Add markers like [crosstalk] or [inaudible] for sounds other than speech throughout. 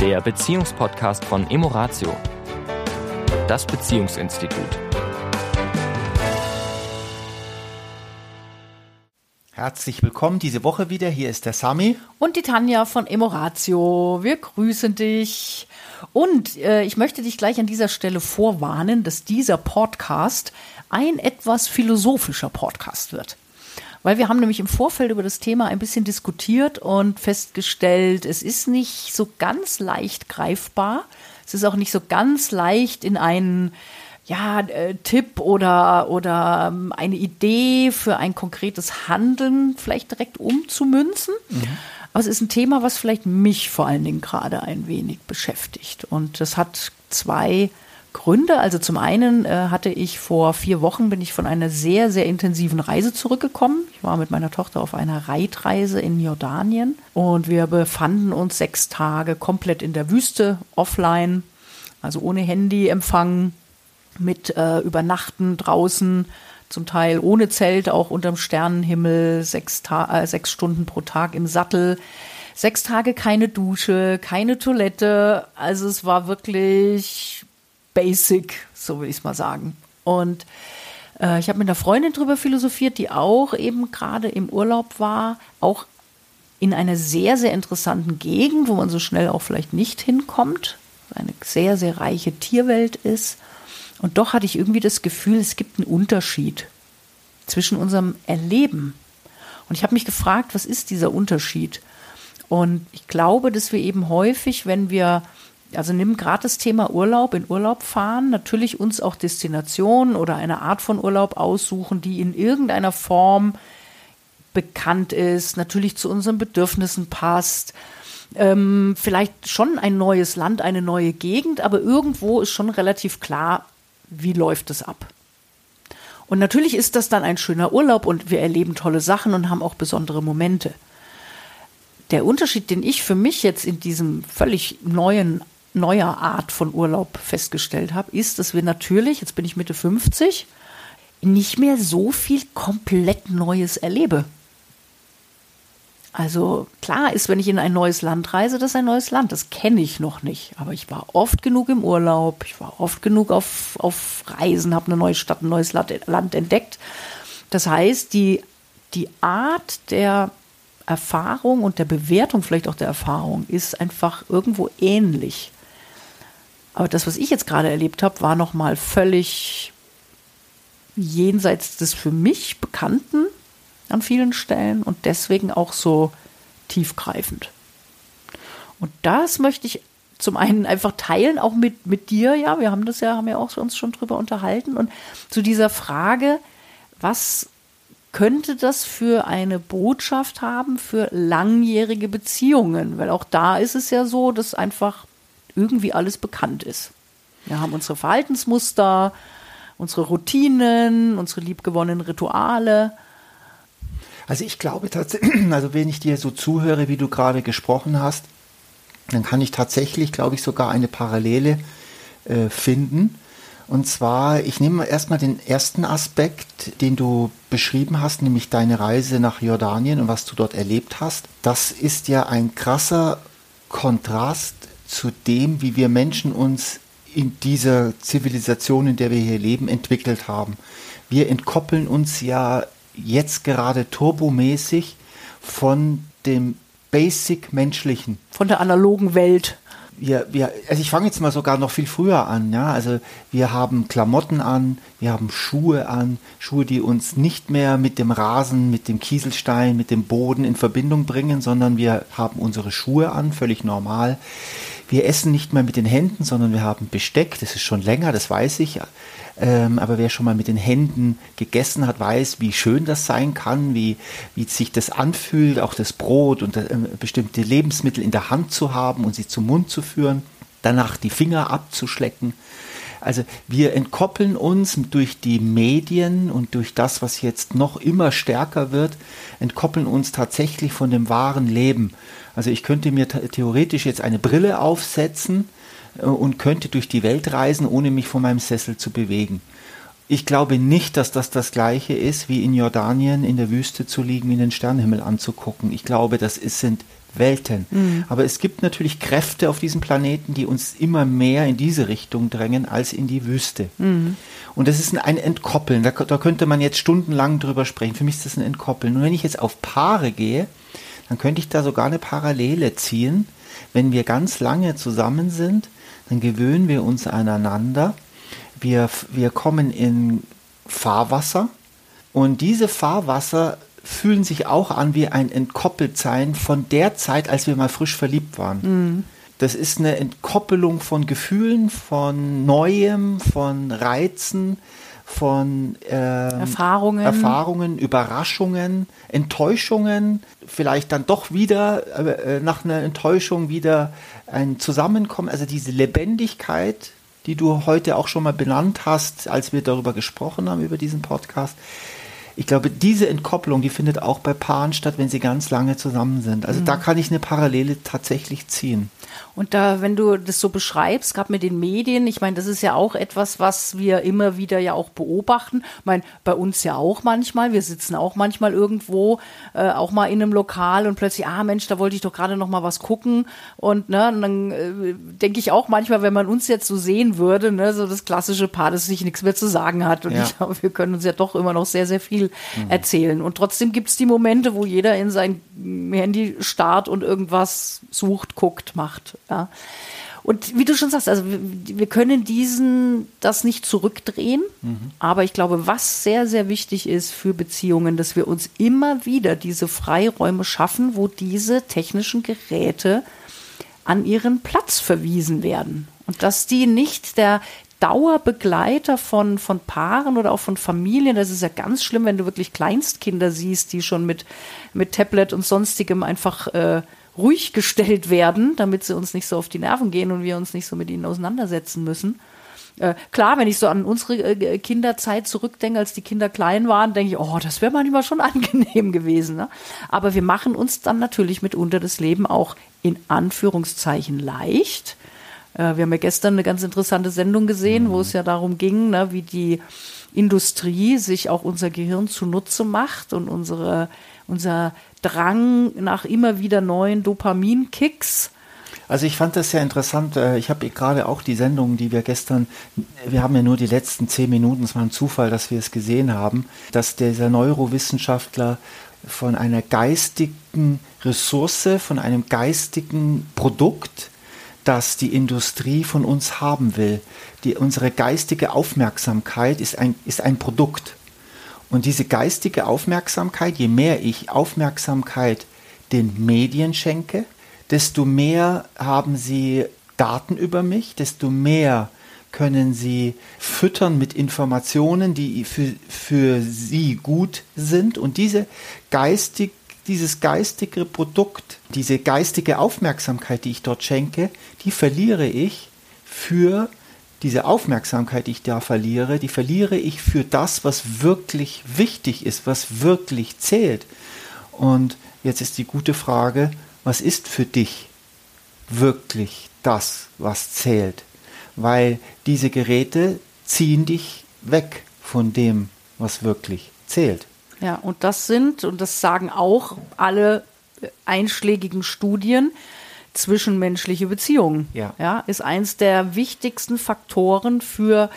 der Beziehungspodcast von Emoratio, das Beziehungsinstitut. Herzlich willkommen diese Woche wieder. Hier ist der Sami. Und die Tanja von Emoratio. Wir grüßen dich. Und äh, ich möchte dich gleich an dieser Stelle vorwarnen, dass dieser Podcast ein etwas philosophischer Podcast wird. Weil wir haben nämlich im Vorfeld über das Thema ein bisschen diskutiert und festgestellt, es ist nicht so ganz leicht greifbar. Es ist auch nicht so ganz leicht in einen ja, äh, Tipp oder, oder ähm, eine Idee für ein konkretes Handeln vielleicht direkt umzumünzen. Mhm. Aber es ist ein Thema, was vielleicht mich vor allen Dingen gerade ein wenig beschäftigt. Und das hat zwei Gründe. Also zum einen äh, hatte ich vor vier Wochen bin ich von einer sehr, sehr intensiven Reise zurückgekommen. Ich war mit meiner Tochter auf einer Reitreise in Jordanien und wir befanden uns sechs Tage komplett in der Wüste, offline, also ohne Handyempfang, mit äh, Übernachten draußen, zum Teil ohne Zelt, auch unterm Sternenhimmel, sechs, Ta äh, sechs Stunden pro Tag im Sattel. Sechs Tage keine Dusche, keine Toilette. Also es war wirklich basic, so will ich es mal sagen. Und äh, ich habe mit einer Freundin drüber philosophiert, die auch eben gerade im Urlaub war, auch in einer sehr, sehr interessanten Gegend, wo man so schnell auch vielleicht nicht hinkommt. Eine sehr, sehr reiche Tierwelt ist. Und doch hatte ich irgendwie das Gefühl, es gibt einen Unterschied zwischen unserem Erleben. Und ich habe mich gefragt, was ist dieser Unterschied? Und ich glaube, dass wir eben häufig, wenn wir also nimm gerade das Thema Urlaub, in Urlaub fahren, natürlich uns auch Destinationen oder eine Art von Urlaub aussuchen, die in irgendeiner Form bekannt ist, natürlich zu unseren Bedürfnissen passt. Ähm, vielleicht schon ein neues Land, eine neue Gegend, aber irgendwo ist schon relativ klar, wie läuft es ab. Und natürlich ist das dann ein schöner Urlaub und wir erleben tolle Sachen und haben auch besondere Momente. Der Unterschied, den ich für mich jetzt in diesem völlig neuen neuer Art von Urlaub festgestellt habe, ist, dass wir natürlich, jetzt bin ich Mitte 50, nicht mehr so viel komplett Neues erlebe. Also klar ist, wenn ich in ein neues Land reise, das ist ein neues Land. Das kenne ich noch nicht. Aber ich war oft genug im Urlaub, ich war oft genug auf, auf Reisen, habe eine neue Stadt, ein neues Land entdeckt. Das heißt, die, die Art der Erfahrung und der Bewertung vielleicht auch der Erfahrung ist einfach irgendwo ähnlich. Aber das, was ich jetzt gerade erlebt habe, war nochmal völlig jenseits des für mich Bekannten an vielen Stellen und deswegen auch so tiefgreifend. Und das möchte ich zum einen einfach teilen, auch mit, mit dir, ja, wir haben das ja, haben ja auch uns schon drüber unterhalten und zu dieser Frage, was könnte das für eine Botschaft haben für langjährige Beziehungen? Weil auch da ist es ja so, dass einfach irgendwie alles bekannt ist. Wir haben unsere Verhaltensmuster, unsere Routinen, unsere liebgewonnenen Rituale. Also ich glaube tatsächlich, [clears throat] also wenn ich dir so zuhöre, wie du gerade gesprochen hast, dann kann ich tatsächlich, glaube ich, sogar eine Parallele äh, finden. Und zwar, ich nehme erstmal den ersten Aspekt, den du beschrieben hast, nämlich deine Reise nach Jordanien und was du dort erlebt hast. Das ist ja ein krasser Kontrast zu dem, wie wir Menschen uns in dieser Zivilisation, in der wir hier leben, entwickelt haben. Wir entkoppeln uns ja jetzt gerade turbomäßig von dem Basic Menschlichen. Von der analogen Welt wir, wir, also ich fange jetzt mal sogar noch viel früher an, ja. Also wir haben Klamotten an, wir haben Schuhe an, Schuhe, die uns nicht mehr mit dem Rasen, mit dem Kieselstein, mit dem Boden in Verbindung bringen, sondern wir haben unsere Schuhe an, völlig normal. Wir essen nicht mehr mit den Händen, sondern wir haben Besteck, das ist schon länger, das weiß ich. Ähm, aber wer schon mal mit den Händen gegessen hat, weiß, wie schön das sein kann, wie, wie sich das anfühlt, auch das Brot und äh, bestimmte Lebensmittel in der Hand zu haben und sie zum Mund zu führen, danach die Finger abzuschlecken. Also wir entkoppeln uns durch die Medien und durch das, was jetzt noch immer stärker wird, entkoppeln uns tatsächlich von dem wahren Leben. Also ich könnte mir theoretisch jetzt eine Brille aufsetzen, äh, und könnte durch die Welt reisen, ohne mich von meinem Sessel zu bewegen. Ich glaube nicht, dass das das gleiche ist, wie in Jordanien in der Wüste zu liegen, wie den Sternenhimmel anzugucken. Ich glaube, das ist, sind Welten. Mhm. Aber es gibt natürlich Kräfte auf diesem Planeten, die uns immer mehr in diese Richtung drängen als in die Wüste. Mhm. Und das ist ein Entkoppeln. Da, da, könnte man jetzt stundenlang drüber sprechen. Für mich ist das ein Entkoppeln. Und wenn ich jetzt auf Paare gehe, dann könnte ich da sogar eine Parallele ziehen. Wenn wir ganz lange zusammen sind, dann gewöhnen wir uns aneinander wir, wir kommen in Fahrwasser und diese Fahrwasser fühlen sich auch an wie ein Entkoppeltsein von der Zeit, als wir mal frisch verliebt waren. Mhm. Das ist eine Entkoppelung von Gefühlen, von Neuem, von Reizen, von ähm, Erfahrungen. Erfahrungen, Überraschungen, Enttäuschungen, vielleicht dann doch wieder äh, nach einer Enttäuschung wieder ein Zusammenkommen, also diese Lebendigkeit, die du heute auch schon mal benannt hast, als wir darüber gesprochen haben, über diesen Podcast. Ich glaube, diese Entkopplung, die findet auch bei Paaren statt, wenn sie ganz lange zusammen sind. Also mhm. da kann ich eine Parallele tatsächlich ziehen. Und da, wenn du das so beschreibst, gerade mit den Medien, ich meine, das ist ja auch etwas, was wir immer wieder ja auch beobachten. Ich meine, bei uns ja auch manchmal. Wir sitzen auch manchmal irgendwo, äh, auch mal in einem Lokal und plötzlich, ah Mensch, da wollte ich doch gerade noch mal was gucken. Und, ne, und dann äh, denke ich auch manchmal, wenn man uns jetzt so sehen würde, ne, so das klassische Paar, das sich nichts mehr zu sagen hat. Und ja. ich glaube, wir können uns ja doch immer noch sehr, sehr viel mhm. erzählen. Und trotzdem gibt es die Momente, wo jeder in sein Handy starrt und irgendwas sucht, guckt, macht. Ja. Und wie du schon sagst, also wir, wir können diesen, das nicht zurückdrehen. Mhm. Aber ich glaube, was sehr, sehr wichtig ist für Beziehungen, dass wir uns immer wieder diese Freiräume schaffen, wo diese technischen Geräte an ihren Platz verwiesen werden. Und dass die nicht der Dauerbegleiter von, von Paaren oder auch von Familien. Das ist ja ganz schlimm, wenn du wirklich Kleinstkinder siehst, die schon mit, mit Tablet und sonstigem einfach äh, ruhig gestellt werden, damit sie uns nicht so auf die Nerven gehen und wir uns nicht so mit ihnen auseinandersetzen müssen. Äh, klar, wenn ich so an unsere äh, Kinderzeit zurückdenke, als die Kinder klein waren, denke ich, oh, das wäre manchmal schon [laughs] angenehm gewesen. Ne? Aber wir machen uns dann natürlich mitunter das Leben auch in Anführungszeichen leicht. Äh, wir haben ja gestern eine ganz interessante Sendung gesehen, mhm. wo es ja darum ging, ne, wie die Industrie sich auch unser Gehirn zunutze macht und unsere, unser Drang nach immer wieder neuen Dopaminkicks. Also ich fand das sehr interessant. Äh, ich habe gerade auch die Sendung, die wir gestern, wir haben ja nur die letzten zehn Minuten, es war ein Zufall, dass wir es gesehen haben, dass dieser Neurowissenschaftler von einer geistigen Ressource, von einem geistigen Produkt, das die Industrie von uns haben will. Die, unsere geistige Aufmerksamkeit ist ein, ist ein Produkt. Und diese geistige Aufmerksamkeit, je mehr ich Aufmerksamkeit den Medien schenke, desto mehr haben sie Daten über mich, desto mehr können sie füttern mit Informationen, die für, für sie gut sind. Und diese geistig, dieses geistige Produkt, diese geistige Aufmerksamkeit, die ich dort schenke, die verliere ich für diese Aufmerksamkeit, die ich da verliere, die verliere ich für das, was wirklich wichtig ist, was wirklich zählt. Und jetzt ist die gute Frage, was ist für dich wirklich das, was zählt? Weil diese Geräte ziehen dich weg von dem, was wirklich zählt. Ja, und das sind, und das sagen auch alle einschlägigen Studien, zwischenmenschliche Beziehungen. Ja. ja. Ist eins der wichtigsten Faktoren für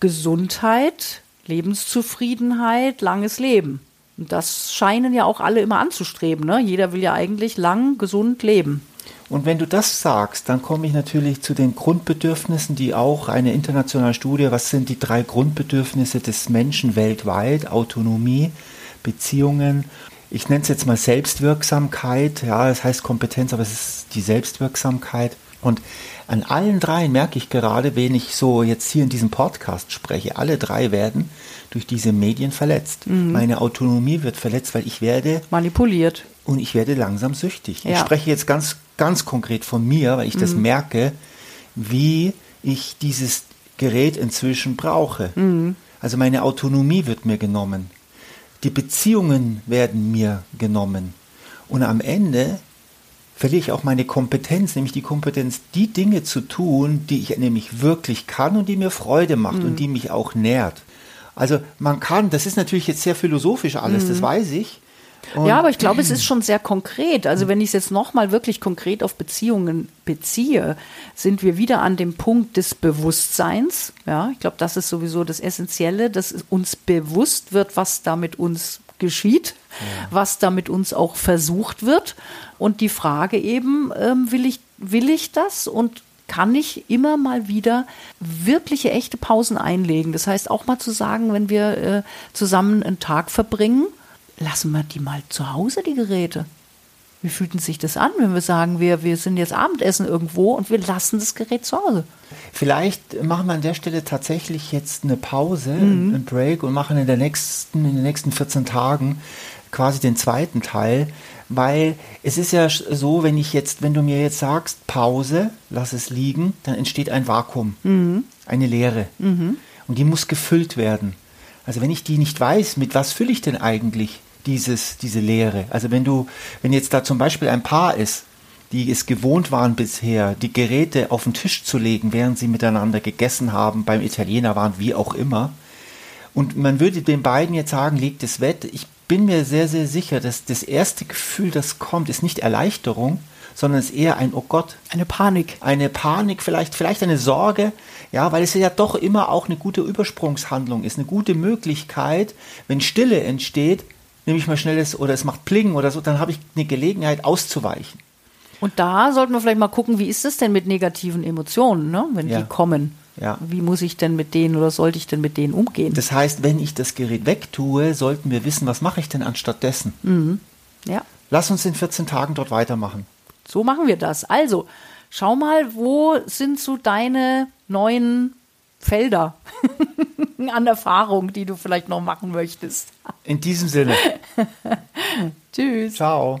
Gesundheit, Lebenszufriedenheit, langes Leben. Und das scheinen ja auch alle immer anzustreben. Ne? Jeder will ja eigentlich lang, gesund leben. Und wenn du das sagst, dann komme ich natürlich zu den Grundbedürfnissen, die auch eine internationale Studie, was sind die drei Grundbedürfnisse des Menschen weltweit? Autonomie, Beziehungen ich nenne es jetzt mal Selbstwirksamkeit, ja, es heißt Kompetenz, aber es ist die Selbstwirksamkeit. Und an allen dreien merke ich gerade, wenn ich so jetzt hier in diesem Podcast spreche, alle drei werden durch diese Medien verletzt. Mhm. Meine Autonomie wird verletzt, weil ich werde manipuliert und ich werde langsam süchtig. Ja. Ich spreche jetzt ganz, ganz konkret von mir, weil ich mhm. das merke, wie ich dieses Gerät inzwischen brauche. Mhm. Also meine Autonomie wird mir genommen. Die Beziehungen werden mir genommen. Und am Ende verliere ich auch meine Kompetenz, nämlich die Kompetenz, die Dinge zu tun, die ich nämlich wirklich kann und die mir Freude macht mhm. und die mich auch nährt. Also man kann, das ist natürlich jetzt sehr philosophisch alles, das weiß ich. Und ja, aber ich glaube, es ist schon sehr konkret. Also wenn ich es jetzt nochmal wirklich konkret auf Beziehungen beziehe, sind wir wieder an dem Punkt des Bewusstseins. Ja, ich glaube, das ist sowieso das Essentielle, dass uns bewusst wird, was da mit uns geschieht, was da mit uns auch versucht wird. Und die Frage eben, ähm, will, ich, will ich das und kann ich immer mal wieder wirkliche echte Pausen einlegen. Das heißt auch mal zu sagen, wenn wir äh, zusammen einen Tag verbringen, lassen wir die mal zu Hause, die Geräte. Wie fühlt sich das an, wenn wir sagen, wir, wir sind jetzt Abendessen irgendwo und wir lassen das Gerät zu Hause? Vielleicht machen wir an der Stelle tatsächlich jetzt eine Pause, einen Break und machen in, der nächsten, in den nächsten 14 Tagen quasi den zweiten Teil, weil es ist ja so, wenn ich jetzt, wenn du mir jetzt sagst, Pause, lass es liegen, dann entsteht ein Vakuum, eine Leere. Und die muss gefüllt werden. Also wenn ich die nicht weiß, mit was fülle ich denn eigentlich dieses, diese Leere? Also wenn du, wenn jetzt da zum Beispiel ein Paar ist, die es gewohnt waren bisher, die Geräte auf den Tisch zu legen, während sie miteinander gegessen haben, beim Italiener waren, wie auch immer. Und man würde den beiden jetzt sagen, legt es wett. Ich bin mir sehr, sehr sicher, dass das erste Gefühl, das kommt, ist nicht Erleichterung, sondern ist eher ein, oh Gott, Eine Panik. eine Panik, vielleicht, vielleicht eine Sorge, ja, weil es ja doch immer auch eine gute Übersprungshandlung ist, eine gute Möglichkeit, wenn Stille entsteht, nehme ich mal schnelles oder es macht Pling oder so, dann habe ich eine Gelegenheit auszuweichen. Und da sollten wir vielleicht mal gucken, wie ist es denn mit negativen Emotionen, ne? wenn Ja. die kommen? Ja. Wie muss ich denn mit denen oder sollte ich denn mit denen umgehen? Das heißt, wenn ich das Gerät wegtue, sollten wir wissen, was mache ich denn anstatt dessen? ja, Lass uns in 14 Tagen dort weitermachen. so machen wir das. Also, schau mal, wo sind so deine neuen Felder [laughs] an Erfahrung, die du vielleicht noch machen möchtest? In diesem Sinne, [laughs] Tschüss. ciao.